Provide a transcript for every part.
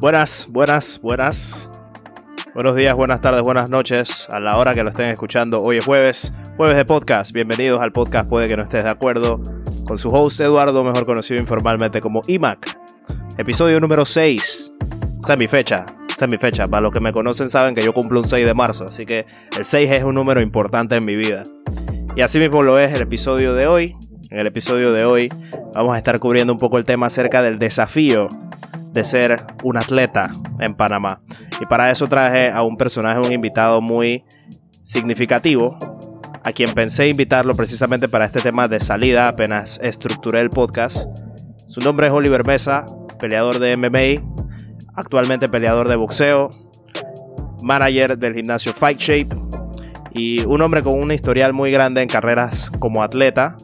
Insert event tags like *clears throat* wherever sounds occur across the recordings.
Buenas, buenas, buenas. Buenos días, buenas tardes, buenas noches. A la hora que lo estén escuchando, hoy es jueves, jueves de podcast. Bienvenidos al podcast Puede que no estés de acuerdo. Con su host Eduardo, mejor conocido informalmente como IMAC. Episodio número 6. Esta es mi fecha. Esta es mi fecha. Para los que me conocen saben que yo cumplo un 6 de marzo. Así que el 6 es un número importante en mi vida. Y así mismo lo es el episodio de hoy. En el episodio de hoy vamos a estar cubriendo un poco el tema acerca del desafío de ser un atleta en Panamá. Y para eso traje a un personaje, un invitado muy significativo, a quien pensé invitarlo precisamente para este tema de salida apenas estructuré el podcast. Su nombre es Oliver Mesa, peleador de MMA, actualmente peleador de boxeo, manager del gimnasio Fight Shape y un hombre con un historial muy grande en carreras como atleta,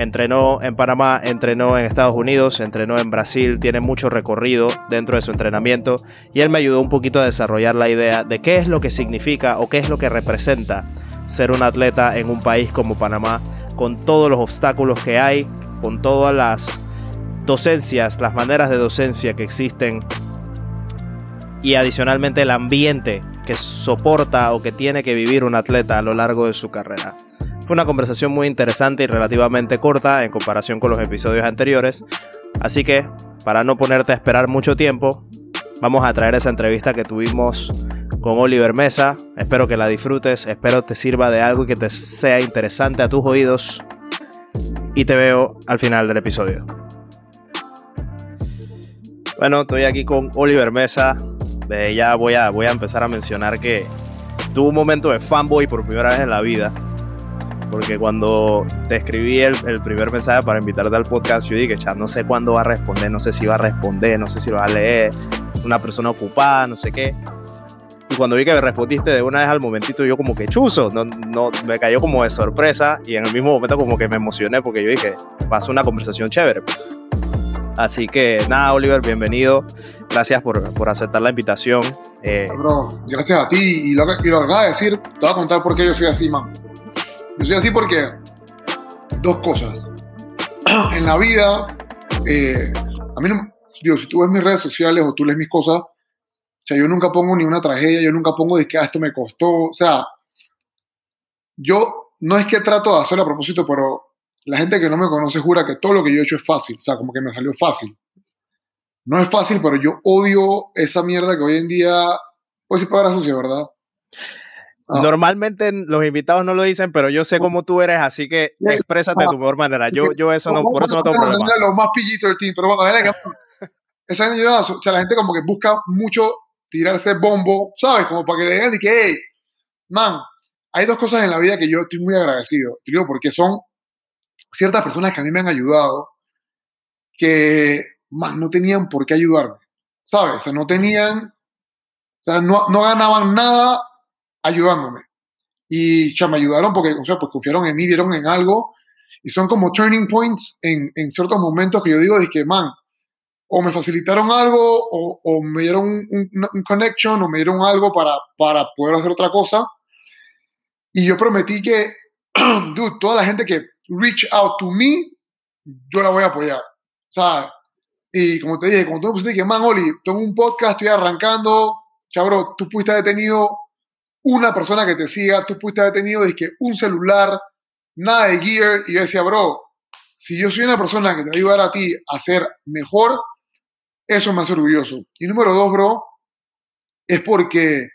Entrenó en Panamá, entrenó en Estados Unidos, entrenó en Brasil, tiene mucho recorrido dentro de su entrenamiento y él me ayudó un poquito a desarrollar la idea de qué es lo que significa o qué es lo que representa ser un atleta en un país como Panamá, con todos los obstáculos que hay, con todas las docencias, las maneras de docencia que existen y adicionalmente el ambiente que soporta o que tiene que vivir un atleta a lo largo de su carrera. Fue una conversación muy interesante y relativamente corta en comparación con los episodios anteriores, así que para no ponerte a esperar mucho tiempo, vamos a traer esa entrevista que tuvimos con Oliver Mesa. Espero que la disfrutes, espero te sirva de algo y que te sea interesante a tus oídos. Y te veo al final del episodio. Bueno, estoy aquí con Oliver Mesa. De ya voy a, voy a empezar a mencionar que tuvo un momento de fanboy por primera vez en la vida porque cuando te escribí el, primer mensaje para invitarte al podcast, yo dije, no sé cuándo va a responder, no sé si va a responder, no sé si lo va a leer, una persona ocupada, no sé qué. Y cuando vi que me respondiste de una vez al momentito, yo como que chuzo, no, no, me cayó como de sorpresa y en el mismo momento como que me emocioné porque yo dije, pasó una conversación chévere, pues. Así que nada, Oliver, bienvenido. Gracias por, por aceptar la invitación. Eh, gracias a ti. Y lo, que, y lo que acabas de decir, te voy a contar por qué yo soy así, man. Yo soy así porque dos cosas. *clears throat* en la vida, eh, a mí no, digo, si tú ves mis redes sociales o tú lees mis cosas, o sea, yo nunca pongo ni una tragedia, yo nunca pongo de que ah, esto me costó, o sea, yo no es que trato de hacerlo a propósito, pero la gente que no me conoce jura que todo lo que yo he hecho es fácil, o sea, como que me salió fácil. No es fácil, pero yo odio esa mierda que hoy en día, pues sí para sucia, ¿verdad? Ah. Normalmente los invitados no lo dicen, pero yo sé cómo tú eres, así que exprésate de tu mejor manera. Yo, yo eso no, por eso no tengo problema. Los más pillitos del team, pero bueno, esa gente, o sea, la gente como que busca mucho tirarse bombo, ¿sabes? Como para que le digan y que, hey, man, hay dos cosas en la vida que yo estoy muy agradecido. digo, porque son ciertas personas que a mí me han ayudado que, man, no tenían por qué ayudarme, ¿sabes? O sea, no tenían, o sea, no, no ganaban nada ayudándome. Y ya me ayudaron porque, o sea, pues confiaron en mí, vieron en algo. Y son como turning points en, en ciertos momentos que yo digo de que, man, o me facilitaron algo, o, o me dieron un, un, connection, o me dieron algo para, para poder hacer otra cosa. Y yo prometí que, *clears throat* dude, toda la gente que reach out to me, yo la voy a apoyar. O sea, y como te dije, como tú me pusiste que, man, Oli, tengo un podcast, estoy arrancando, chabro, tú pudiste haber tenido una persona que te siga, tú pudiste haber tenido que un celular, nada de gear, y yo decía, bro, si yo soy una persona que te va a ayudar a ti a ser mejor, eso me hace orgulloso. Y número dos, bro, es porque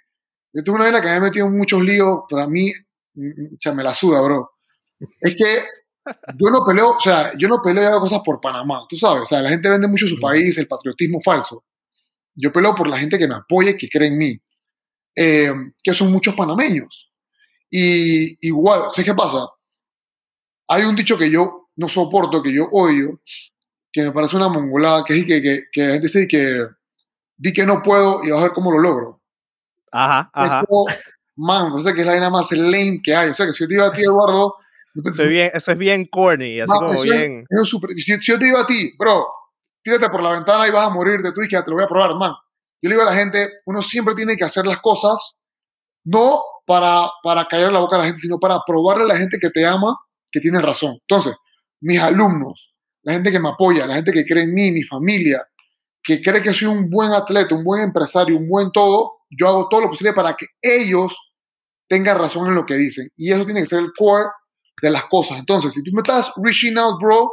yo tengo una vena que me ha metido en muchos líos, para mí, o me la suda, bro. Es que yo no peleo, o sea, yo no peleo cosas por Panamá, tú sabes, o sea, la gente vende mucho su país, el patriotismo falso. Yo peleo por la gente que me apoya y que cree en mí. Eh, que son muchos panameños. Y igual, ¿sabes qué pasa? Hay un dicho que yo no soporto, que yo odio, que me parece una mongolada, que es que, que, que la gente dice que di que no puedo y a ver cómo lo logro. Ajá, ajá. Eso, man, no sé que es la vaina más lame que hay. O sea, que si yo te digo a ti, Eduardo... eso, es bien, eso es bien corny, así como bien... si, yo te digo a ti, bro, tírate por la ventana y vas a morir de tu hija, te lo voy a probar, man. Yo le digo a la gente, uno siempre tiene que hacer las cosas no para, para callar la boca a la gente, sino para probarle a la gente que te ama que tiene razón. Entonces, mis alumnos, la gente que me apoya, la gente que cree en mí, mi familia, que cree que soy un buen atleta, un buen empresario, un buen todo, yo hago todo lo posible para que ellos tengan razón en lo que dicen. Y eso tiene que ser el core de las cosas. Entonces, si tú me estás reaching out, bro,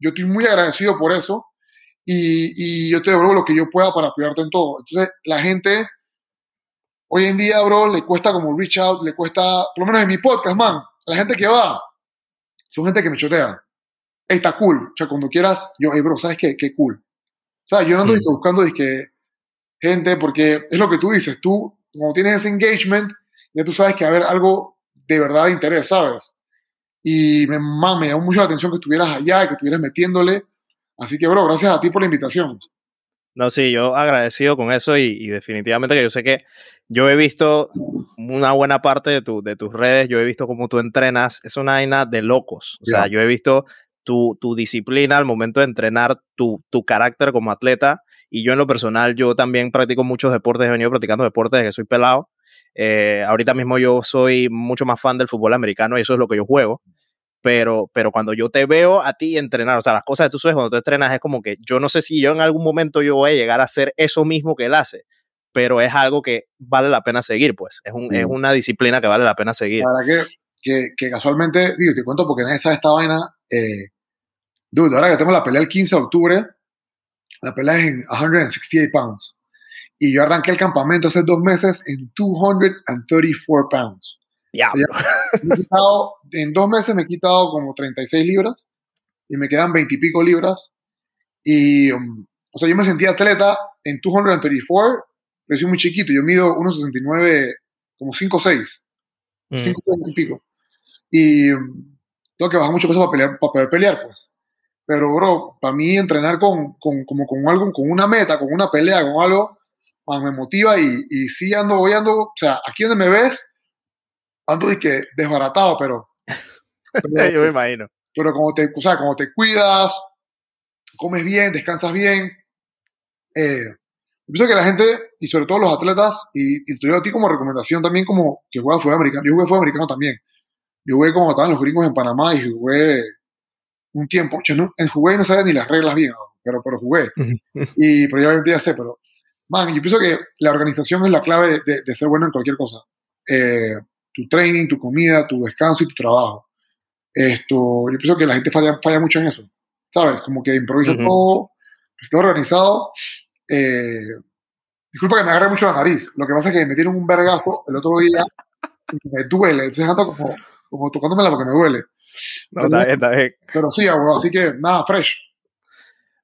yo estoy muy agradecido por eso y, y yo te devuelvo lo que yo pueda para apoyarte en todo. Entonces, la gente, hoy en día, bro, le cuesta como reach out, le cuesta, por lo menos en mi podcast, man, la gente que va, son gente que me chotea. está cool. O sea, cuando quieras, yo, hey, bro, ¿sabes qué? Qué cool. O sea, yo no ando mm. buscando que gente, porque es lo que tú dices, tú, cuando tienes ese engagement, ya tú sabes que va a haber algo de verdad de interés, ¿sabes? Y me, me llamó mucho la atención que estuvieras allá que estuvieras metiéndole. Así que, bro, gracias a ti por la invitación. No, sí, yo agradecido con eso y, definitivamente que yo sé que yo he visto una buena parte de, tu, de tus redes, yo he visto cómo tú entrenas, es una vaina de locos. O sea, yo he visto tu, tu, disciplina al momento de entrenar, tu, tu carácter como atleta y yo en lo personal, yo también practico muchos deportes, he venido practicando deportes desde que soy pelado eh, ahorita mismo yo soy mucho más fan del fútbol americano y eso es lo que yo juego. Pero, pero cuando yo te veo a ti entrenar, o sea, las cosas que tú sabes cuando tú entrenas es como que yo no sé si yo en algún momento yo voy a llegar a hacer eso mismo que él hace, pero es algo que vale la pena seguir, pues. Es, un, es una disciplina que vale la pena seguir. La verdad que, que, casualmente, digo, te cuento porque nadie sabe esta vaina. Eh, dude, ahora que tenemos la pelea el 15 de octubre, la pelea es en 168 pounds y yo arranqué el campamento hace dos meses en 234 pounds. Ya. en dos meses me he quitado como 36 libras y me quedan 20 y pico libras. Y, um, o sea, yo me sentía atleta en 234, pero soy muy chiquito. Yo mido 1,69, como 5,6. 5, 6 y pico. Y um, tengo que bajar mucho peso para pelear, para poder pelear, pues. Pero, bro, para mí entrenar con, con, como con algo, con una meta, con una pelea, con algo, me motiva y, y sí ando, voy ando, o sea, aquí donde me ves, ando y que desbaratado, pero, *laughs* Yo me imagino. Pero como te, o sea, como te cuidas, comes bien, descansas bien, eh, pienso que la gente, y sobre todo los atletas, y, y te a ti como recomendación también como que juega fútbol americano, yo jugué fútbol americano también, yo jugué como estaban los gringos en Panamá y jugué un tiempo, yo no, jugué y no sabía ni las reglas bien, pero, pero jugué, *laughs* y pero ya sé, pero man, yo pienso que la organización es la clave de, ser bueno en cualquier cosa. Eh, tu training, tu comida, tu descanso y tu trabajo. Esto, yo pienso que la gente falla, falla mucho en eso, ¿sabes? Como que improvisa todo, todo organizado. Eh, disculpa que me agarre mucho la nariz. Lo que pasa es que me metieron un vergazo el otro día y me duele. Entonces ando como, como tocándomela porque me duele. No, está bien, está bien. Pero sí, así que nada, fresh.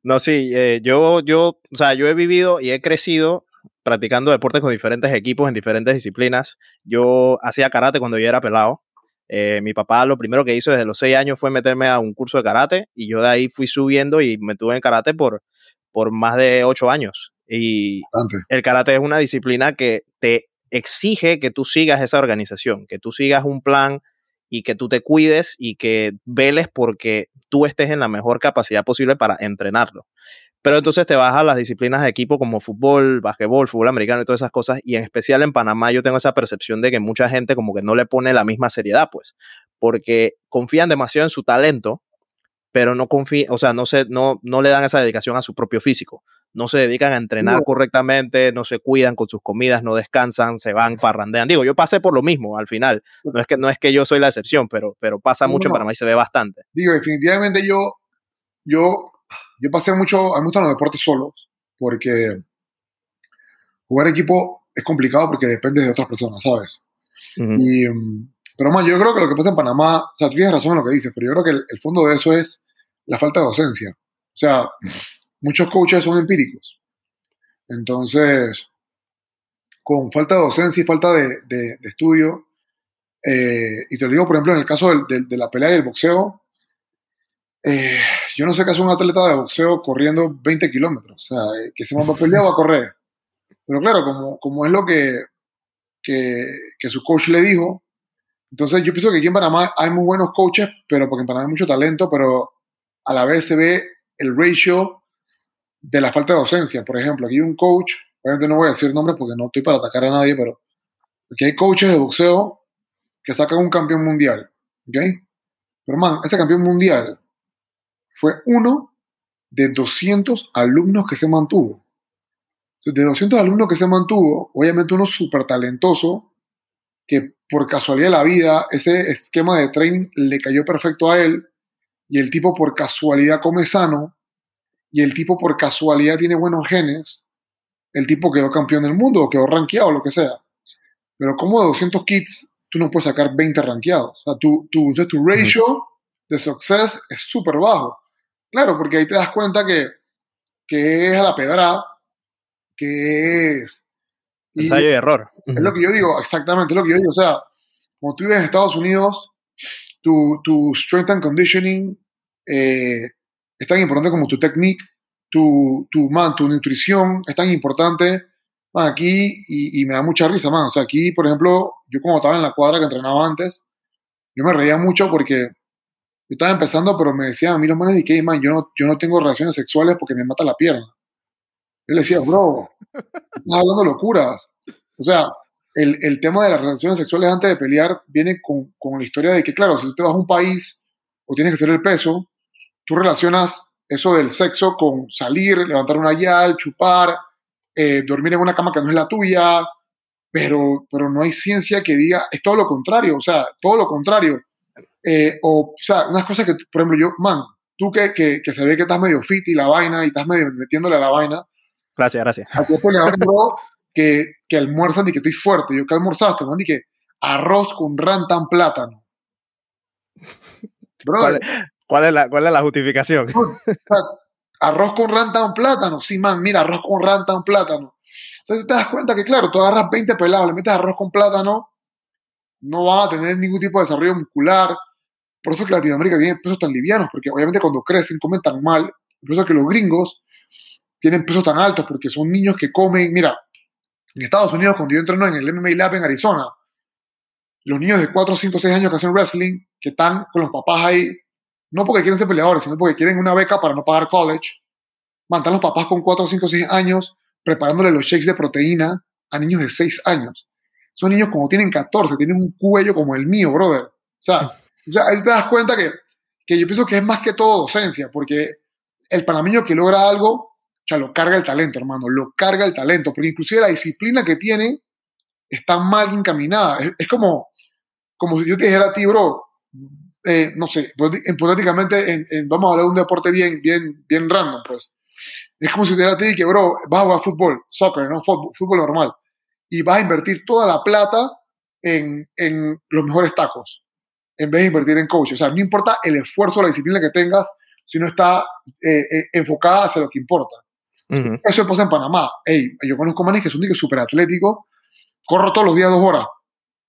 No, sí, eh, yo, yo, o sea, yo he vivido y he crecido practicando deportes con diferentes equipos en diferentes disciplinas. Yo hacía karate cuando yo era pelado. Eh, mi papá lo primero que hizo desde los seis años fue meterme a un curso de karate y yo de ahí fui subiendo y me tuve en karate por, por más de ocho años. Y el karate es una disciplina que te exige que tú sigas esa organización, que tú sigas un plan y que tú te cuides y que veles porque tú estés en la mejor capacidad posible para entrenarlo. Pero entonces te vas a las disciplinas de equipo como fútbol, basquetbol, fútbol americano y todas esas cosas. Y en especial en Panamá yo tengo esa percepción de que mucha gente como que no le pone la misma seriedad, pues, porque confían demasiado en su talento, pero no confían, o sea, no, se, no, no le dan esa dedicación a su propio físico no se dedican a entrenar correctamente, no se cuidan con sus comidas, no descansan, se van, parrandean. Digo, yo pasé por lo mismo al final. No es que, no es que yo soy la excepción, pero, pero pasa mucho en Panamá y se ve bastante. Digo, definitivamente yo, yo, yo pasé mucho, a mí me gustan los deportes solos, porque jugar equipo es complicado porque depende de otras personas, ¿sabes? y, mm, pero más, yo creo que lo que pasa en Panamá, o sea, tú tienes razón en lo que dices, pero yo creo que el, el fondo de eso es la falta de docencia. O sea, muchos coaches son empíricos. Entonces, con falta de docencia y falta de, estudio, eh, y te lo digo, por ejemplo, en el caso de, la pelea y el boxeo, eh, yo no sé qué hace un atleta de boxeo corriendo 20 kilómetros. O sea, que se va a va a correr. Pero claro, como, como es lo que, que, que, su coach le dijo, entonces yo pienso que aquí en Panamá hay muy buenos coaches, pero porque en Panamá hay mucho talento, pero a la vez se ve el ratio de la falta de docencia. Por ejemplo, aquí hay un coach, obviamente no voy a decir nombres porque no estoy para atacar a nadie, pero aquí hay coaches de boxeo que sacan un campeón mundial, ¿ok? Pero man, ese campeón mundial fue uno de 200 alumnos que se mantuvo. De 200 alumnos que se mantuvo, obviamente uno súper talentoso, que por casualidad de la vida, ese esquema de training le cayó perfecto a él, y el tipo por casualidad come sano, y el tipo por casualidad tiene buenos genes, el tipo quedó campeón del mundo, o quedó rankeado, lo que sea. Pero como de 200 kits, tú no puedes sacar 20 rankeados. O sea, tu, tu, tu ratio de success es súper bajo. Claro, porque ahí te das cuenta que, que es a la pedra, que es... Ensayo y error. Es lo que yo digo, exactamente, es lo que yo digo. O sea, cuando tú vives en Estados Unidos, tu, tu strength and conditioning eh, es tan importante como tu technique, tu, tu, man, tu nutrición es tan importante. aquí, y, y, me da mucha risa, man. O sea, aquí, por ejemplo, yo como estaba en la cuadra que entrenaba antes, yo me reía mucho porque yo estaba empezando, pero me decían a mí los manes de que, man, yo no, yo no tengo relaciones sexuales porque me mata la pierna. Yo le decía, bro, *laughs* estás hablando locuras. O sea, el, el, tema de las relaciones sexuales antes de pelear viene con, con, la historia de que, claro, si tú te vas a un país o tienes que hacer el peso, tú relacionas eso del sexo con salir, levantar una yal, chupar, eh, dormir en una cama que no es la tuya, pero, pero no hay ciencia que diga, es todo lo contrario, o sea, todo lo contrario. Eh, o, o sea, unas cosas que, por ejemplo, yo, man, tú que, que, que, se ve que estás medio fit y la vaina y estás medio metiéndole a la vaina. Gracias, gracias. Así pues, bro, que, que almuerzan y que estoy fuerte. Yo que almorzaste, man, y que arroz con rantan plátano. Bro, ¿Cuál, ¿Cuál, es la, ¿Cuál es la justificación? arroz con rantan plátano. Sí, man, mira, arroz con rantan plátano. O sea, tú te das cuenta que, claro, tú agarras 20 pelados, le metes arroz con plátano, no van a tener ningún tipo de desarrollo muscular, por eso es que Latinoamérica tiene pesos tan livianos, porque obviamente cuando crecen comen tan mal. Por eso es que los gringos tienen pesos tan altos, porque son niños que comen. Mira, en Estados Unidos, cuando yo entreno en el MMA Lab en Arizona, los niños de 4, 5, 6 años que hacen wrestling, que están con los papás ahí, no porque quieren ser peleadores, sino porque quieren una beca para no pagar college, mandan los papás con 4, 5, 6 años preparándole los shakes de proteína a niños de 6 años. Son niños como tienen 14, tienen un cuello como el mío, brother. O sea, o sea, ahí te das cuenta que, que yo pienso que es más que todo docencia, porque el panameño que logra algo, o sea, lo carga el talento, hermano, lo carga el talento, porque inclusive la disciplina que tiene está mal encaminada. Es, como, como si yo te dijera a ti, bro, eh, no sé, hipotéticamente en, en, vamos a hablar de un deporte bien, bien, bien random, pues. Es como si te dijera a ti que, bro, vas a jugar fútbol, soccer, ¿no? Fútbol, fútbol normal, y vas a invertir toda la plata en, en los mejores tacos en vez de invertir en coach. O sea, no importa el esfuerzo, la disciplina que tengas, si no está eh, eh, enfocada hacia lo que importa. Uh -huh. Eso pasa en Panamá. Hey, yo conozco manes que son súper atléticos, corro todos los días dos horas.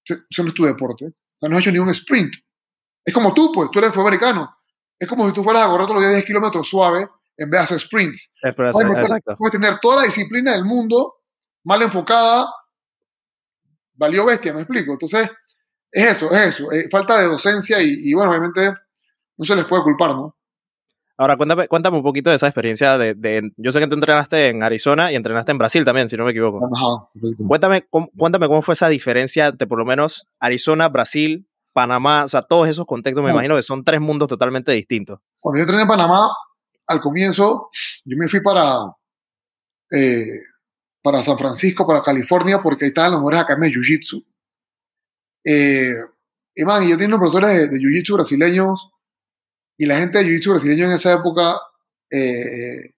Eso no es tu deporte. O sea, no has hecho ni un sprint. Es como tú, pues, tú eres americano. Es como si tú fueras a correr todos los días 10 kilómetros suave en vez de hacer sprints. Es puedes, meter, puedes tener toda la disciplina del mundo mal enfocada, valió bestia, me explico. Entonces, es eso, es eso, es falta de docencia y, y, bueno, obviamente no se les puede culpar, ¿no? Ahora, cuéntame, cuéntame un poquito de esa experiencia de, de, Yo sé que tú entrenaste en Arizona y entrenaste en Brasil también, si no me equivoco. Ajá, cuéntame, cómo, cuéntame cómo fue esa diferencia de por lo menos Arizona, Brasil, Panamá, o sea, todos esos contextos me imagino que son tres mundos totalmente distintos. Cuando yo entrené en Panamá, al comienzo, yo me fui para, eh, para San Francisco, para California, porque ahí estaban los mejores academias de Jiu-Jitsu. Eh, y man, yo tenía unos profesores de, de Jiu-Jitsu brasileños y la gente de Jiu-Jitsu brasileño en esa época eh,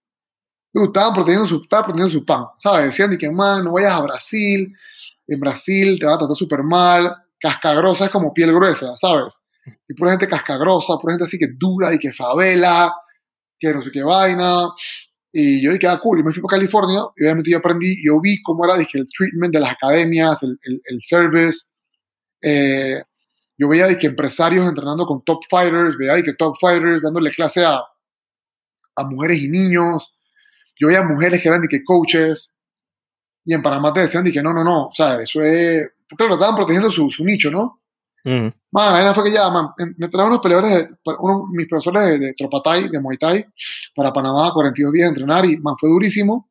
estaban protegiendo su, protegiendo su pan, ¿sabes? Decían de que, man, no vayas a Brasil, en Brasil te van a tratar súper mal, cascagrosa es como piel gruesa, ¿sabes? Y pura gente cascagrosa, pura gente así que dura y que favela, que no sé qué vaina. Y yo dije, ah, cool, y me fui para California y obviamente yo aprendí, yo vi cómo era dije, el treatment de las academias, el, el, el service, eh, yo veía de que empresarios entrenando con top fighters, veía de que top fighters dándole clase a, a mujeres y niños. Yo veía mujeres que eran de que coaches. Y en Panamá te decían de que no, no, no. O sea, eso es. Porque lo estaban protegiendo su, su nicho, ¿no? Mm. Man, la fue que ya, man, me trajeron unos peleadores, de, uno, mis profesores de, de Tropatay, de Muay Thai, para Panamá, 42 días de entrenar, y man, fue durísimo.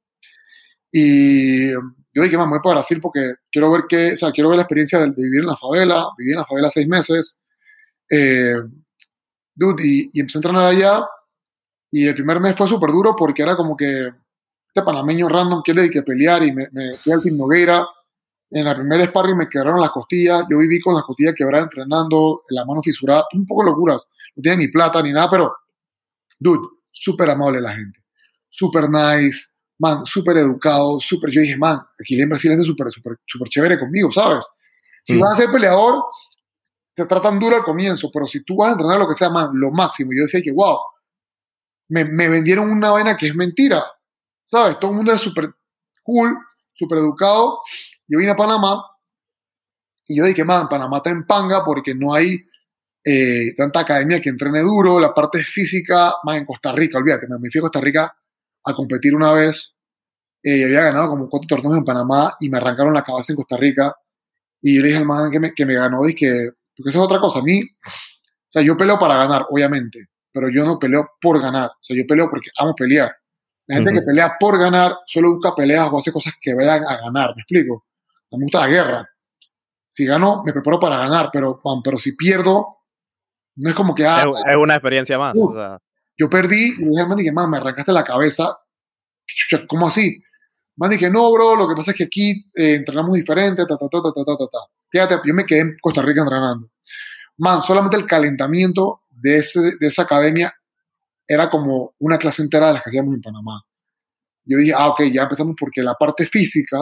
Y yo dije, man, voy para Brasil porque quiero ver qué, o sea, quiero ver la experiencia de, de vivir en la favela, viví en la favela seis meses, eh, dude, y, y, empecé a entrenar allá, Y el primer mes fue súper duro porque era como que este panameño random quiere que pelear y me, me fui al Team Nogueira. En la primera sparring me quebraron las costillas. Yo viví con las costillas quebradas entrenando, la mano fisurada, un poco locuras. No tiene ni plata ni nada, pero, dude, súper amable la gente. Súper nice, man, súper educado, súper. Yo dije, man, aquí en Brasil es súper, súper, súper chévere conmigo, ¿sabes? Si Mm. vas a ser peleador, te tratan duro al comienzo, pero si tú vas a entrenar lo que sea, man, lo máximo. Yo decía que, wow, me, me vendieron una vaina que es mentira, ¿sabes? Todo el mundo es súper cool, súper educado. Yo vine a Panamá y yo dije, man, Panamá está en panga porque no hay eh, tanta academia que entrene duro, la parte física, más en Costa Rica, olvídate, me fui a Costa Rica a competir una vez, eh, había ganado como cuatro torneos en Panamá y me arrancaron la cabeza en Costa Rica y yo le dije al man que me, que me ganó, dije, porque eso es otra cosa, a mí, o sea, yo peleo para ganar, obviamente, pero yo no peleo por ganar, o sea, yo peleo porque amo pelear. La gente que pelea por ganar solo busca peleas o hace cosas que vayan a ganar, ¿me explico? Me gusta la guerra. Si gano, me preparo para ganar, pero, man, pero si pierdo, no es como que, ah, Es, es una experiencia más. Uh. o sea, yo perdí y le dije al man, dije, man, me arrancaste la cabeza. ¿Cómo así? Man, dije, no, bro, lo que pasa es que aquí eh, entrenamos diferente, ta, ta, ta, ta, ta, ta, ta. Fíjate, yo me quedé en Costa Rica entrenando. Man, solamente el calentamiento de, ese, de esa academia era como una clase entera de las que hacíamos en Panamá. Yo dije, ah, ok, ya empezamos porque la parte física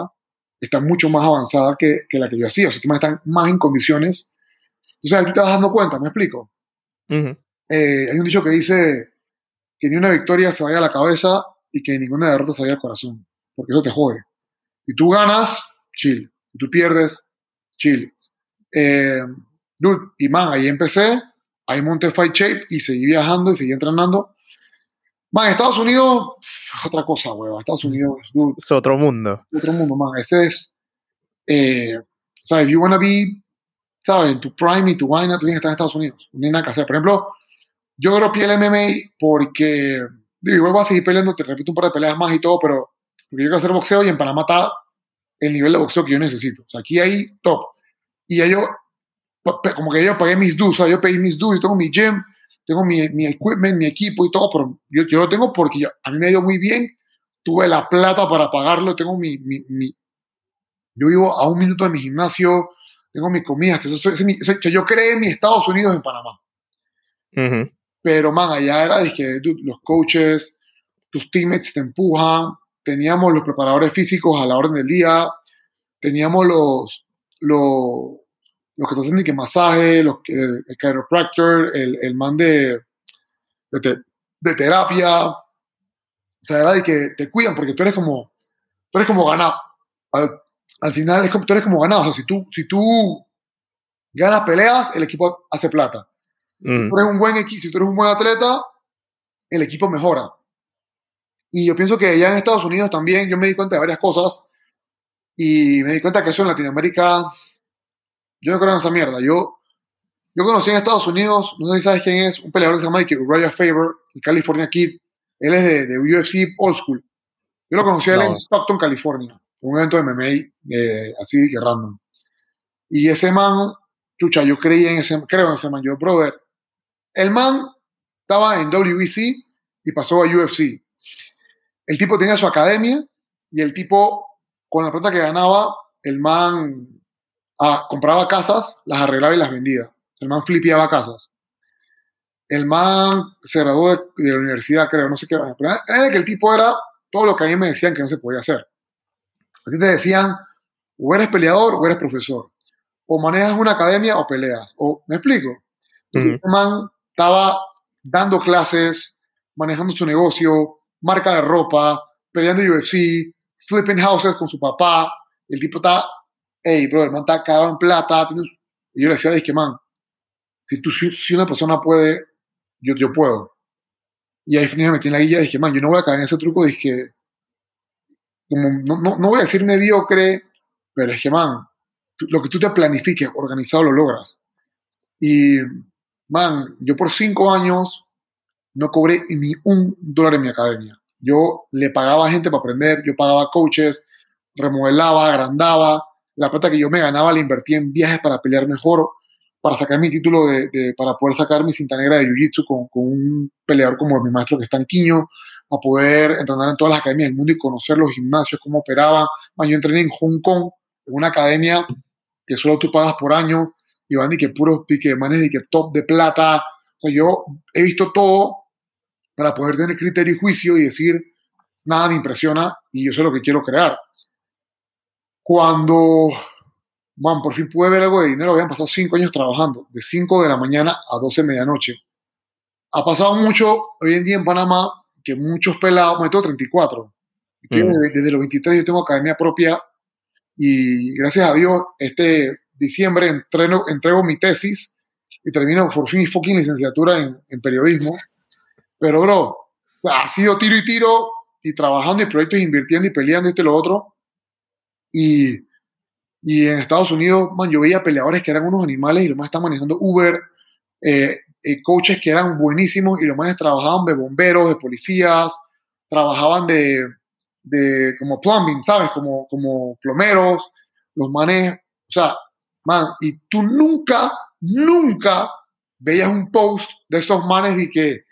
está mucho más avanzada que, que la que yo hacía. O sea, tú más están más en condiciones. O sea, tú te vas dando cuenta, ¿me explico? Eh, hay un dicho que dice, que ni una victoria se vaya a la cabeza y que ninguna derrota se vaya al corazón, porque eso te jode. Si tú ganas, chill. Si tú pierdes, chill. Eh, dude, y man, ahí empecé, ahí monté Fight Shape y seguí viajando y seguí entrenando. Man, Estados Unidos, otra cosa, hueva. Estados Unidos, dude, Es otro mundo. otro mundo, man. Ese es, eh, o sea, if you wanna be, ¿sabes? En tu prime y tu vaina, tú tienes que estar en Estados Unidos. No hay nada que hacer. Por ejemplo, yo dropeé el MMA porque, digo, igual voy a seguir peleando, te repito un par de peleas más y todo, pero porque yo quiero hacer boxeo y en Panamá está el nivel de boxeo que yo necesito. O sea, aquí hay top. Y ya yo, como que yo pagué mis dues, o sea, yo pedí mis dues, yo tengo mi gym, tengo mi, mi equipment, mi equipo y todo, pero yo, yo lo tengo porque yo- a mí me dio muy bien, tuve la plata para pagarlo, tengo mi, yo vivo a un minuto de mi gimnasio, tengo mi comida, eso, eso- eso- eso- yo creé mi Estados Unidos en Panamá, Ujú. Pero man, allá era, dije, dude, los coaches, tus teammates te empujan, teníamos los preparadores físicos a la orden del día, teníamos los, los, los que te hacen que masaje, los, el, el chiropractor, el, el man de, de terapia, o sea, era de que te cuidan porque tú eres como, tú eres como ganado. Al, al final es como, tú eres como ganado, o sea, si tú, si tú ganas peleas, el equipo hace plata Ujú. tú eres un buen equipo, si tú eres un buen atleta, el equipo mejora. Y yo pienso que allá en Estados Unidos también yo me di cuenta de varias cosas y me di cuenta que eso en Latinoamérica, yo no creo en esa mierda. Yo, yo conocí en Estados Unidos, no sé si sabes quién es, un peleador que se llama Ike Uriah Faber, el California Kid. Él es de, de UFC Old School. Yo lo conocí a él No. en Stockton, California, un evento de MMA, eh, así que random. Y ese man, chucha, yo creía en ese, creo en ese man, yo, brother, el man estaba en WEC y pasó a UFC. El tipo tenía su academia y el tipo, con la plata que ganaba, el man ah, compraba casas, las arreglaba y las vendía. El man flipeaba casas. El man se graduó de, de la universidad, creo, no sé qué. Pero era que el tipo era todo lo que a mí me decían que no se podía hacer. A ti te decían, o eres peleador o eres profesor. O manejas una academia o peleas. O, ¿Me explico? Ujú. este man estaba dando clases, manejando su negocio, marca de ropa, peleando UFC, flipping houses con su papá. El tipo está, hey, bro, el man está cagado en plata. Y yo le decía, que, man, si, tú, si, una persona puede, yo, yo puedo. Y ahí me metí en la guía y dije, man, yo no voy a caer en ese truco. Dije, como, no, no, no voy a decir mediocre, pero es que, man, lo que tú te planifiques, organizado, lo logras. Y, man, yo por cinco años no cobré ni un dólar en mi academia. Yo le pagaba a gente para aprender, yo pagaba coaches, remodelaba, agrandaba. La plata que yo me ganaba la invertía en viajes para pelear mejor. para sacar mi título, de, para poder sacar mi cinta negra de Jiu-Jitsu con, un peleador como mi maestro que está en Quiño, a poder entrenar en todas las academias del mundo y conocer los gimnasios, cómo operaban. yo entrené en Hong Kong, en una academia que solo tú pagas por año, y van y que puros pique manes y que top de plata. O sea, yo he visto todo para poder tener criterio y juicio y decir, nada me impresiona y yo sé lo que quiero crear. Cuando, man, por fin pude ver algo de dinero, habían pasado cinco años trabajando, de 5 de la mañana a 12 de medianoche. Ha pasado mucho hoy en día en Panamá que muchos pelados, me tengo 34, desde, desde, los 23 yo tengo academia propia y gracias a Dios este diciembre entreno, entrego mi tesis y termino por fin mi fucking licenciatura en, en periodismo. Pero, bro, ha sido tiro y tiro y trabajando en proyectos, invirtiendo y peleando este y lo otro. Y, y en Estados Unidos, man, yo veía peleadores que eran unos animales y los más están manejando Uber, eh, eh, coaches que eran buenísimos y los más trabajaban de bomberos, de policías, trabajaban de, de como plumbing, ¿sabes? Como, como plomeros, los manes, o sea, man, y tú nunca, nunca veías un post de esos manes y que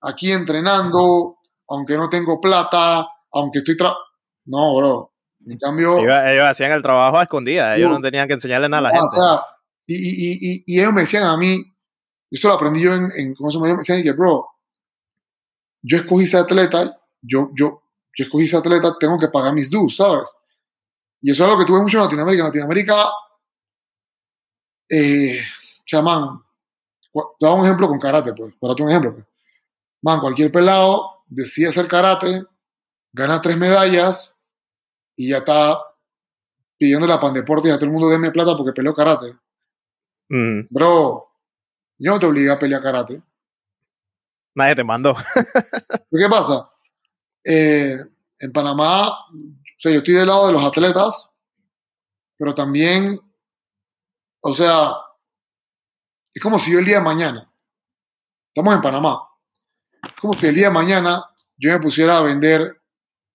aquí entrenando, aunque no tengo plata, aunque estoy... Tra no, bro. En cambio... Ellos, hacían el trabajo a escondidas, ellos no tenían que enseñarle nada a la gente. O sea, y, y, y, y, ellos me decían a mí, eso lo aprendí yo en, en ¿cómo se? Me decían que, bro, yo escogí ser atleta, yo, yo, yo escogí ser atleta, tengo que pagar mis dues, ¿sabes? Y eso es lo que tuve mucho en Latinoamérica. En Latinoamérica, eh, chamán, daba un ejemplo con karate, pues, para un ejemplo. Pues. Man, cualquier pelado decide hacer karate, gana tres medallas y ya está pidiendo la pan deporte y a todo el mundo déme plata porque peleó karate. Mm. Bro, yo no te obligué a pelear karate. Nadie te mandó. *laughs* ¿Qué pasa? Eh, en Panamá, o sea, yo estoy del lado de los atletas, pero también, o sea, es como si yo el día de mañana, estamos en Panamá, como si el día de mañana yo me pusiera a vender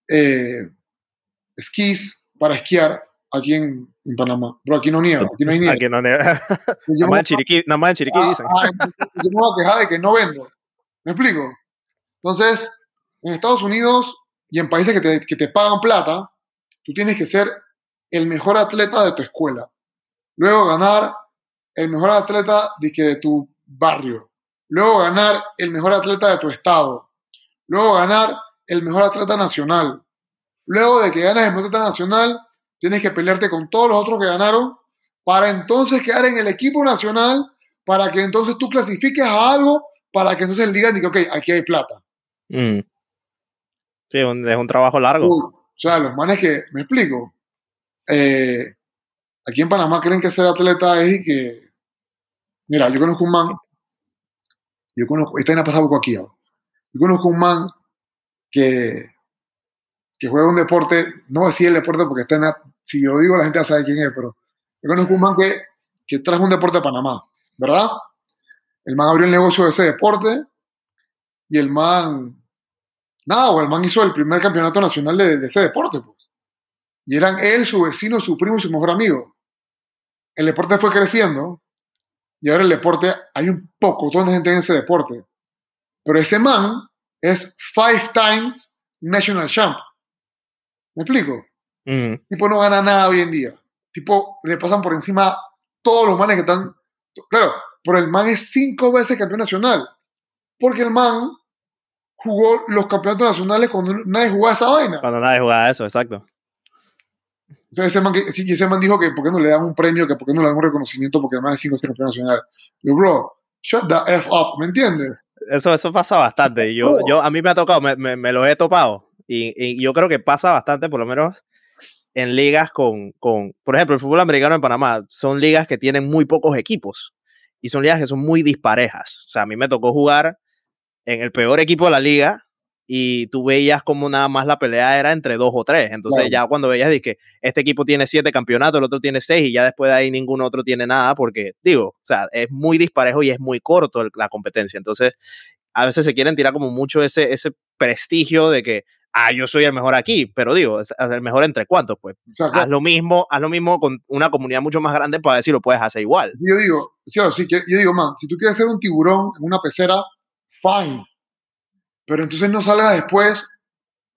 eh, esquís para esquiar aquí en, Panamá. Pero aquí no nieva, *laughs* aquí no hay nieve. Aquí no nieva. nada más en Chiriquí, nada más en Chiriquí ah, dicen. Ah, yo me voy a quejar de que no vendo. ¿Me explico? Entonces, en Estados Unidos y en países que te, que te pagan plata, tú tienes que ser el mejor atleta de tu escuela. Luego ganar el mejor atleta de, que de tu barrio luego ganar el mejor atleta de tu estado, luego ganar el mejor atleta nacional. Luego de que ganas el mejor atleta nacional, tienes que pelearte con todos los otros que ganaron para entonces quedar en el equipo nacional, para que entonces tú clasifiques a algo, para que entonces digan, que, ok, aquí hay plata. Mm. Sí, es un trabajo largo. o sea, los manes que, me explico, eh, aquí en Panamá creen que ser atleta es y que, mira, yo conozco un man yo conozco, esta ha pasado poco aquí. Yo conozco un man que, que juega un deporte, no voy a decir el deporte porque está en, si yo lo digo la gente sabe quién es, pero yo conozco un man que, que trajo un deporte a Panamá, ¿verdad? El man abrió el negocio de ese deporte y el man, nada, el man hizo el primer campeonato nacional de, de ese deporte, pues. Y eran él, su vecino, su primo y su mejor amigo. El deporte fue creciendo y ahora el deporte, hay un poco de gente en ese deporte. Pero ese man es five times national champ. ¿Me explico? Tipo no gana nada hoy en día. Tipo, le pasan por encima todos los manes que están. Claro, pero el man es cinco veces campeón nacional. Porque el man jugó los campeonatos nacionales cuando nadie jugaba esa vaina. Cuando nadie jugaba eso, exacto. O sea, ese man, que, ese man dijo que por qué no le dan un premio, que por qué no le dan un reconocimiento porque además de cinco es campeón nacional. Yo, bro, shut the F up, ¿me entiendes? Eso, eso pasa bastante. Yo, yo, a mí me ha tocado, me, me, lo he topado. Y, y, yo creo que pasa bastante, por lo menos en ligas con, con, por ejemplo, el fútbol americano en Panamá. Son ligas que tienen muy pocos equipos. Y son ligas que son muy disparejas. O sea, a mí me tocó jugar en el peor equipo de la liga y tú veías como nada más la pelea era entre dos o tres. Entonces ya cuando veías que este equipo tiene siete campeonatos, el otro tiene seis y ya después de ahí ningún otro tiene nada porque, digo, o sea, es muy disparejo y es muy corto la competencia. Entonces a veces se quieren tirar como mucho ese, ese prestigio de que, ah, yo soy el mejor aquí, pero digo, es, el mejor entre cuantos, pues. haz lo mismo, haz lo mismo con una comunidad mucho más grande para decir lo puedes hacer igual. Yo digo, sí, yo digo, man, si tú quieres ser un tiburón en una pecera, fine. Pero entonces no salgas después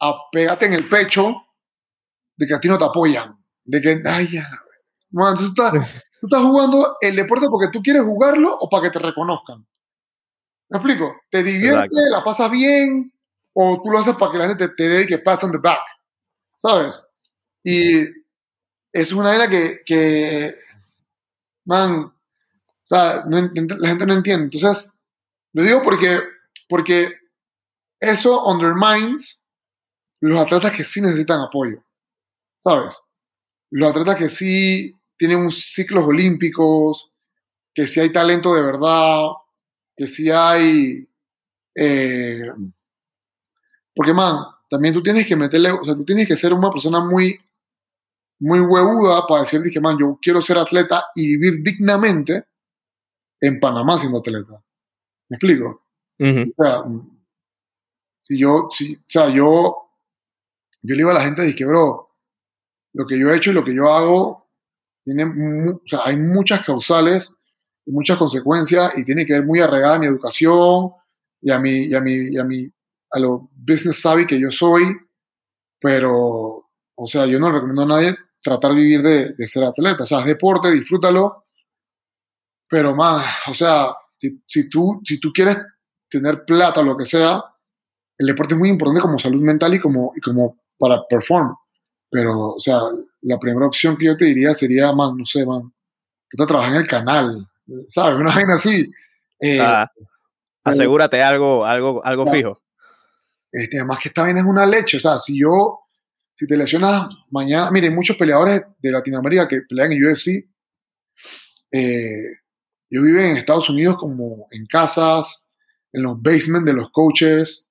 a pegarte en el pecho de que a ti no te apoyan. De que, ay, ya. Man, tú estás, *laughs* tú estás jugando el deporte porque tú quieres jugarlo o para que te reconozcan. ¿Me explico? Te diviertes, la pasas bien, o tú lo haces para que la gente te, te dé que pass on the back, ¿sabes? Y es una era que, que man, o sea, la gente no entiende. Entonces, lo digo porque, porque eso undermines los atletas que sí necesitan apoyo, ¿sabes? Los atletas que sí tienen un ciclos olímpicos, que sí hay talento de verdad, que sí hay... Eh, porque, man, también tú tienes que meterle, o sea, tú tienes que ser una persona muy, muy huevuda para decir, dije, man, yo quiero ser atleta y vivir dignamente en Panamá siendo atleta. ¿Me explico? O sea, si yo, si, o sea, yo, yo le digo a la gente, dije, bro, lo que yo he hecho y lo que yo hago, tiene, o sea, hay muchas causales, muchas consecuencias y tiene que ver muy arregada a mi educación y a mi, y a mi, y a mi a lo business savvy que yo soy, pero, o sea, yo no recomiendo a nadie tratar de vivir de, ser atleta. O sea, es deporte, disfrútalo, pero más, o sea, si, tú, si tú quieres tener plata o lo que sea, el deporte es muy importante como salud mental y como, y como para perform. Pero, o sea, la primera opción que yo te diría sería, man, no sé, man, tú trabajas en el canal, ¿sabes? Una vaina así. Eh, ah, asegúrate algo, algo, algo fijo. Este, además que esta vaina es una leche. O sea, si yo, si te lesionas mañana, miren, muchos peleadores de Latinoamérica que pelean en UFC, eh, yo vivo en Estados Unidos como en casas, en los basements de los coaches,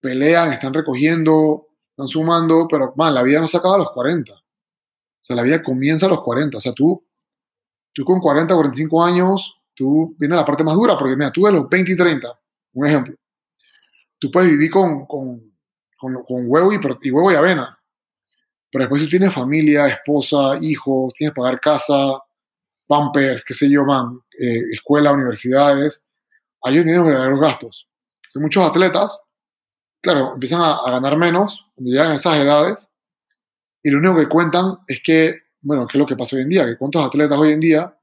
pelean, están recogiendo, están sumando, pero man, la vida no se acaba a los 40. O sea, la vida comienza a los 40. O sea, tú, tú con 40, 45 años, tú viene la parte más dura, porque mira, tú de los 20 y 30, un ejemplo, tú puedes vivir con, con, con, huevo y, y, huevo y avena. Pero después tú tienes familia, esposa, hijos, tienes que pagar casa, pampers, qué sé yo, man, eh, escuela, universidades. Ahí tienes verdaderos gastos. Hay muchos atletas, claro, empiezan a, ganar menos cuando llegan a esas edades y lo único que cuentan es que, bueno, ¿qué es lo que pasa hoy en día? Que cuántos atletas hoy en día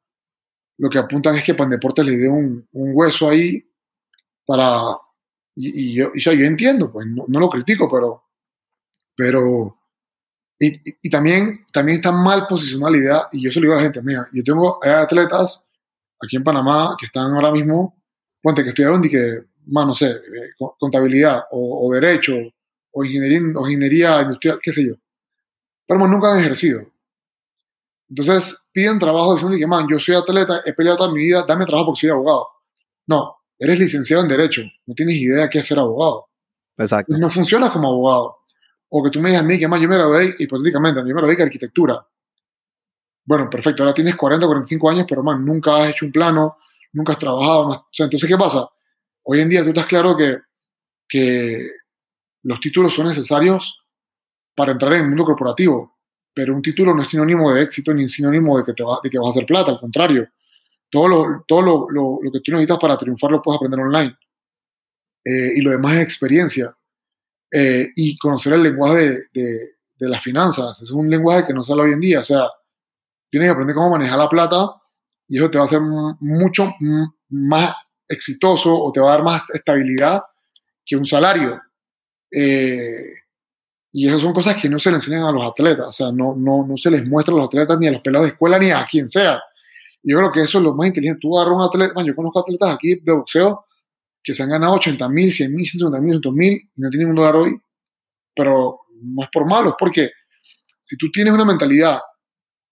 lo que apuntan es que deporte les dé un, un hueso ahí para, y, yo, yo entiendo, pues no, lo critico, pero, pero y, y, también, también está mal posicionada y yo se lo digo a la gente, mira, yo tengo atletas aquí en Panamá que están ahora mismo, ponte que estudiaron y que, más no sé, eh, contabilidad o, derecho o ingeniería, o ingeniería industrial, qué sé yo, pero nunca han ejercido. Entonces piden trabajo diciendo que, man, yo soy atleta, he peleado toda mi vida, dame trabajo porque soy abogado. No, eres licenciado en Derecho, no tienes idea de qué es ser abogado. Exacto. No funcionas como abogado. O que tú me digas a mí que más yo me gradué, hipotéticamente, yo me gradué de arquitectura. Bueno, perfecto, ahora tienes 40, 45 años, pero man, nunca has hecho un plano, nunca has trabajado. O sea, entonces, ¿qué pasa? Hoy en día tú estás claro que, que los títulos son necesarios para entrar en el mundo corporativo, pero un título no es sinónimo de éxito ni sinónimo de que, te va, de que vas a hacer plata, al contrario todo lo, todo lo, lo, que tú necesitas para triunfar lo puedes aprender online. Eh, y lo demás es experiencia. Eh, y conocer el lenguaje de, de, las finanzas. Es un lenguaje que no sale hoy en día. O sea, tienes que aprender cómo manejar la plata y eso te va a hacer mucho más exitoso o te va a dar más estabilidad que un salario. Eh, y esas son cosas que no se le enseñan a los atletas. O sea, no, no, no se les muestra a los atletas ni a los pelados de escuela ni a quien sea. Yo creo que eso es lo más inteligente. Tú agarras un atleta, yo conozco atletas aquí de boxeo que se han ganado 80 mil, 100 mil, 150 mil, 100 mil y no tienen un dólar hoy, pero no es por malo, es porque si tú tienes una mentalidad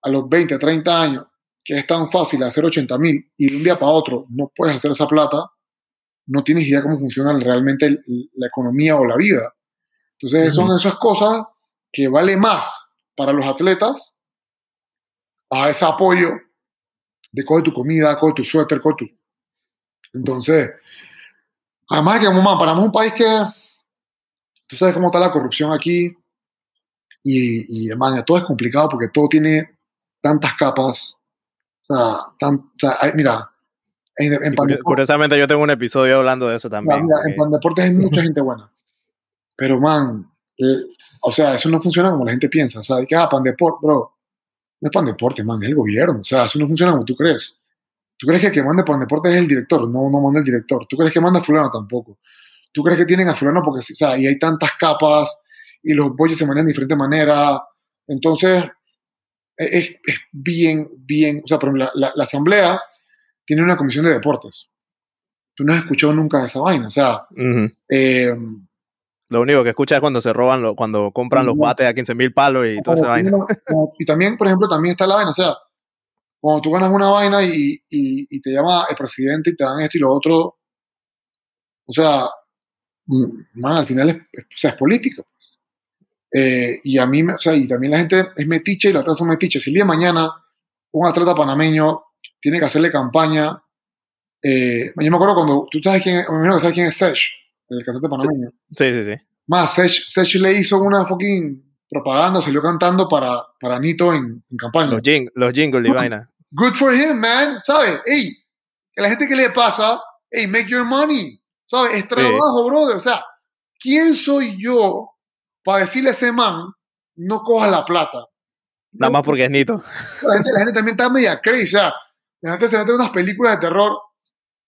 a los 20, 30 años que es tan fácil hacer 80 mil y de un día para otro no puedes hacer esa plata, no tienes idea cómo funciona realmente la economía o la vida. Entonces, son esas cosas que vale más para los atletas a ese apoyo de coge tu comida, coge tu suéter, coge tu... Entonces, además que, mamá, para un país que, tú sabes cómo está la corrupción aquí. Y, y man, todo es complicado porque todo tiene tantas capas. O sea, tan, o sea mira, en, en Curiosamente yo tengo un episodio hablando de eso también. Mira, En Pandeportes hay mucha gente buena. Pero, man, eh, o sea, eso no funciona como la gente piensa. O sea, de que, ah, Pandeport, bro. No es Pandeportes, man, es el gobierno. O sea, eso no funciona como tú crees. ¿Tú crees que el que manda Pandeportes es el director? No, no manda el director. ¿Tú crees que manda a fulano? Tampoco. ¿Tú crees que tienen a fulano? Porque, o sea, y hay tantas capas y los bollos se manejan de diferente manera. Entonces, es, es bien, bien, o sea, por ejemplo, la, la, asamblea tiene una comisión de deportes. Tú no has escuchado nunca esa vaina, o sea, eh, lo único que escuchas es cuando se roban, lo, cuando compran los bates a 15 mil palos y toda esa vaina. y también, por ejemplo, también está la vaina, o sea, cuando tú ganas una vaina y, y, te llama el presidente y te dan esto y lo otro, o sea, mm, al final es, o sea, es político. Pues. Eh, y a mí, o sea, y también la gente es metiche y las otras son metiches. Si el día de mañana un atleta panameño tiene que hacerle campaña, eh, yo me acuerdo cuando tú sabes quién, me imagino que sabes quién es Sesh, el cantante panameño. Sí, sí, sí. Más, Sech, le hizo una fucking propaganda, salió cantando para, para Nito en, campaña. Los, jing, los jingles y vaina. Good for him, man. ¿Sabes? Ey, que la gente que le pasa, hey, make your money. ¿Sabes? Es trabajo, brother. O sea, ¿quién soy yo para decirle a ese man, no coja la plata. Nada más porque es nito. La gente, también está media crazy. O sea, la gente se mete en unas películas de terror.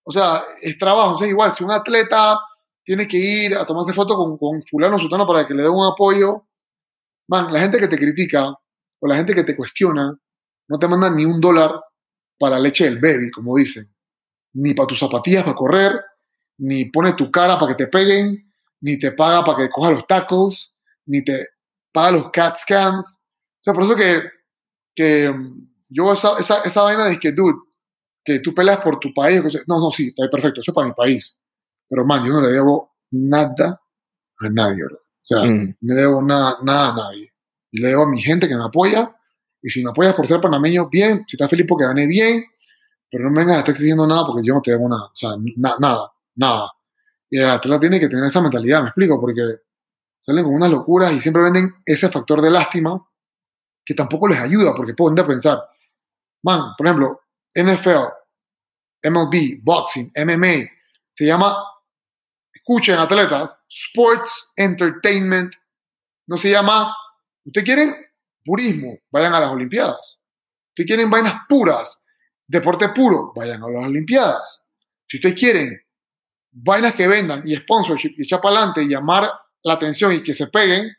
O sea, es trabajo. O sea, igual, si un atleta tiene que ir a tomarse foto con, con fulano sultano para que le dé un apoyo, man, la gente que te critica o la gente que te cuestiona no te manda ni un dólar para leche del baby, como dicen. Ni para tus zapatillas para correr, ni pone tu cara para que te peguen, ni te paga para que coja los tackles, ni te paga los CAT scans. O sea, por eso que, que mm, yo esa, esa, esa vaina de que, dude, que tú peleas por tu país. No, no, sí, perfecto, eso es para mi país. Pero, man, yo no le debo nada a nadie, ¿verdad? O sea, mm. no le debo nada, nada a nadie. Y le debo a mi gente que me apoya. Y si me apoyas por ser panameño, bien. Si estás feliz porque gané, bien. Pero no me vengas a estar exigiendo nada porque yo no te debo nada. O sea, nada, nada. Y el atleta tiene que tener esa mentalidad, me explico, porque salen con unas locuras y siempre venden ese factor de lástima que tampoco les ayuda, porque pueden pensar, man, por ejemplo, NFL, MLB, boxing, MMA, se llama, escuchen atletas, sports entertainment, no se llama, ¿ustedes quieren purismo? Vayan a las Olimpiadas. ¿Ustedes quieren vainas puras? Deporte puro, vayan a las Olimpiadas. Si ustedes quieren vainas que vendan y sponsorship y echar para adelante y llamar la atención y que se peguen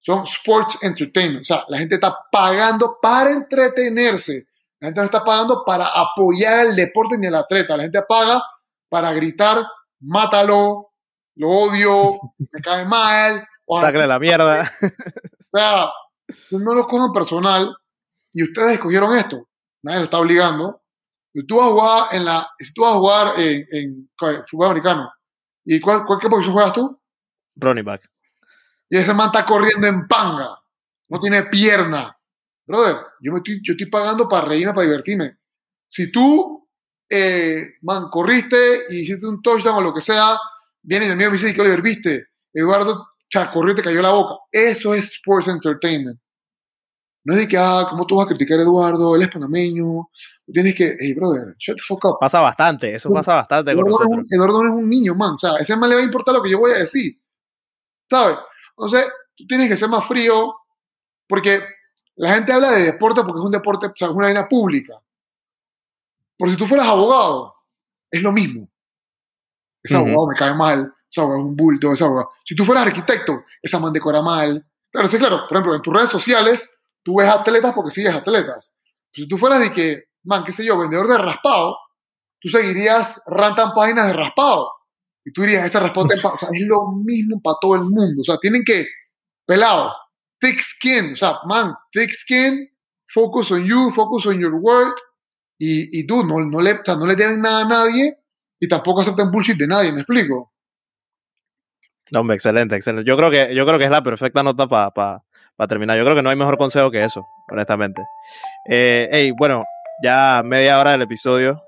son sports entertainment. O sea, la gente está pagando para entretenerse. La gente no está pagando para apoyar el deporte ni el atleta. La gente paga para gritar, mátalo, lo odio, me cae mal. O la mierda. *laughs* O sea, no lo cojan personal y ustedes escogieron esto. Nadie lo está obligando. Si tú vas a jugar en, la, si tú vas a jugar en, en fútbol americano, ¿y cuál, cuál, qué posición juegas tú? Running back. Y ese man está corriendo en panga. No tiene pierna. Brother, yo, me estoy, yo estoy pagando para reírme, para divertirme. Si tú, eh, man, corriste y hiciste un touchdown o lo que sea, viene el mío y me dice, ¿qué Oliver viste? Eduardo, cha, corrió y te cayó la boca. Eso es sports entertainment. No es de que, ah, ¿cómo tú vas a criticar a Eduardo? Él es panameño. tienes que, hey, brother, shut the fuck up. Pasa bastante, eso pasa bastante Eduardo, con Eduardo no es un niño, man. O sea, ese man le va a importar lo que yo voy a decir. ¿Sabes? Entonces, tú tienes que ser más frío porque la gente habla de deporte porque es un deporte, o sea, es una vaina pública. Por si tú fueras abogado, es lo mismo. Ese abogado me cae mal, ese abogado es un bulto, ese abogado. Si tú fueras arquitecto, esa man decora mal. Claro, sí, claro. Por ejemplo, en tus redes sociales, tú ves atletas porque sigues atletas. si tú fueras de que, man, qué sé yo, vendedor de raspado, tú seguirías rantan páginas de raspado. Y tú dirías, esa respuesta o sea, es lo mismo para todo el mundo. O sea, tienen que, pelado, thick skin, o sea, man, thick skin, focus on you, focus on your work. Y, y tú, no, no, le, o no le deben nada a nadie y tampoco aceptan bullshit de nadie, ¿me explico? No, hombre, excelente, excelente. Yo creo que, yo creo que es la perfecta nota para terminar. Yo creo que no hay mejor consejo que eso, honestamente. Eh, hey, bueno, ya media hora del episodio,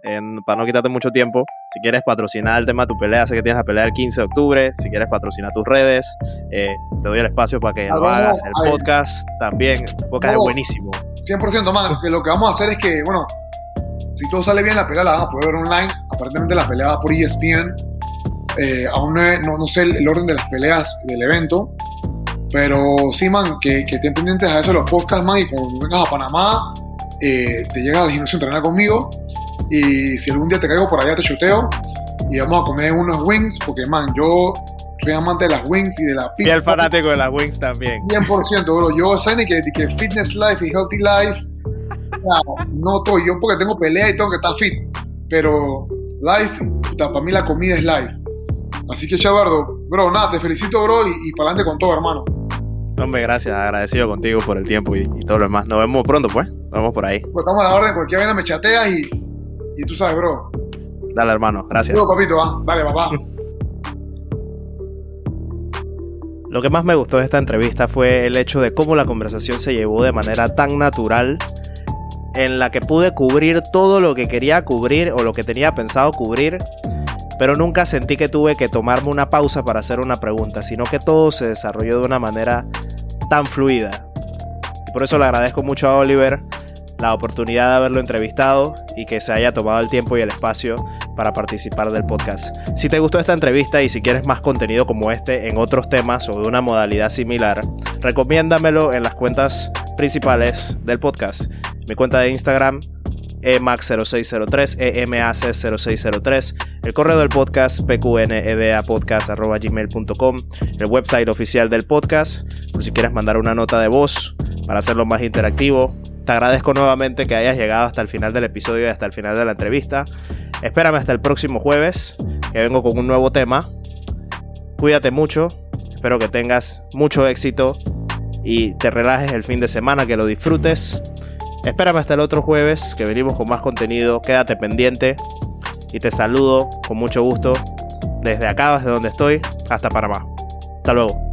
para no quitarte mucho tiempo. Si quieres patrocinar el tema de tu pelea, sé que tienes la pelea el 15 de octubre. Si quieres patrocinar tus redes, eh, te doy el espacio para que lo hagas. El podcast también, el podcast es buenísimo. 100% más. Lo que vamos a hacer es que, bueno, si todo sale bien, la pelea la vamos a poder ver online. Aparentemente la pelea va por ESPN. Eh, aún no, no, sé el, orden de las peleas del evento. Pero sí, man, que, que estén pendientes a eso los podcasts, man. Y cuando vengas a Panamá, eh, te llegas al gimnasio a entrenar conmigo. Y si algún día te caigo por allá, te chuteo. Y vamos a comer unos wings. Porque, man, yo soy amante de las wings y de la pizza. Y el fanático de las wings también. 100%, bro. Yo, ¿saben que, que fitness life y healthy life? no estoy. Yo porque tengo pelea y tengo que estar fit. Pero life, para mí la comida es life. Así que, Chavardo, bro, nada, te felicito, bro, y, para adelante con todo, hermano. Hombre, gracias, agradecido contigo por el tiempo y, todo lo demás. Nos vemos pronto, pues. Nos vemos por ahí. Pues estamos a la orden, cualquier vez me chateas y, y tú sabes, bro. Dale, hermano, gracias. Bro, papito, ¿va? Dale, papá. *laughs* Lo que más me gustó de esta entrevista fue el hecho de cómo la conversación se llevó de manera tan natural en la que pude cubrir todo lo que quería cubrir o lo que tenía pensado cubrir pero nunca sentí que tuve que tomarme una pausa para hacer una pregunta, sino que todo se desarrolló de una manera tan fluida. Por eso le agradezco mucho a Oliver la oportunidad de haberlo entrevistado y que se haya tomado el tiempo y el espacio para participar del podcast. Si te gustó esta entrevista y si quieres más contenido como este en otros temas o de una modalidad similar, recomiéndamelo en las cuentas principales del podcast. Mi cuenta de Instagram emac0603, emac0603, el correo del podcast pqnedapodcast.gmail.com, el website oficial del podcast, por si quieres mandar una nota de voz para hacerlo más interactivo. Te agradezco nuevamente que hayas llegado hasta el final del episodio y hasta el final de la entrevista. Espérame hasta el próximo jueves, que vengo con un nuevo tema. Cuídate mucho, espero que tengas mucho éxito y te relajes el fin de semana, que lo disfrutes. Espérame hasta el otro jueves que venimos con más contenido. Quédate pendiente y te saludo con mucho gusto desde acá, desde donde estoy, hasta Panamá. Hasta luego.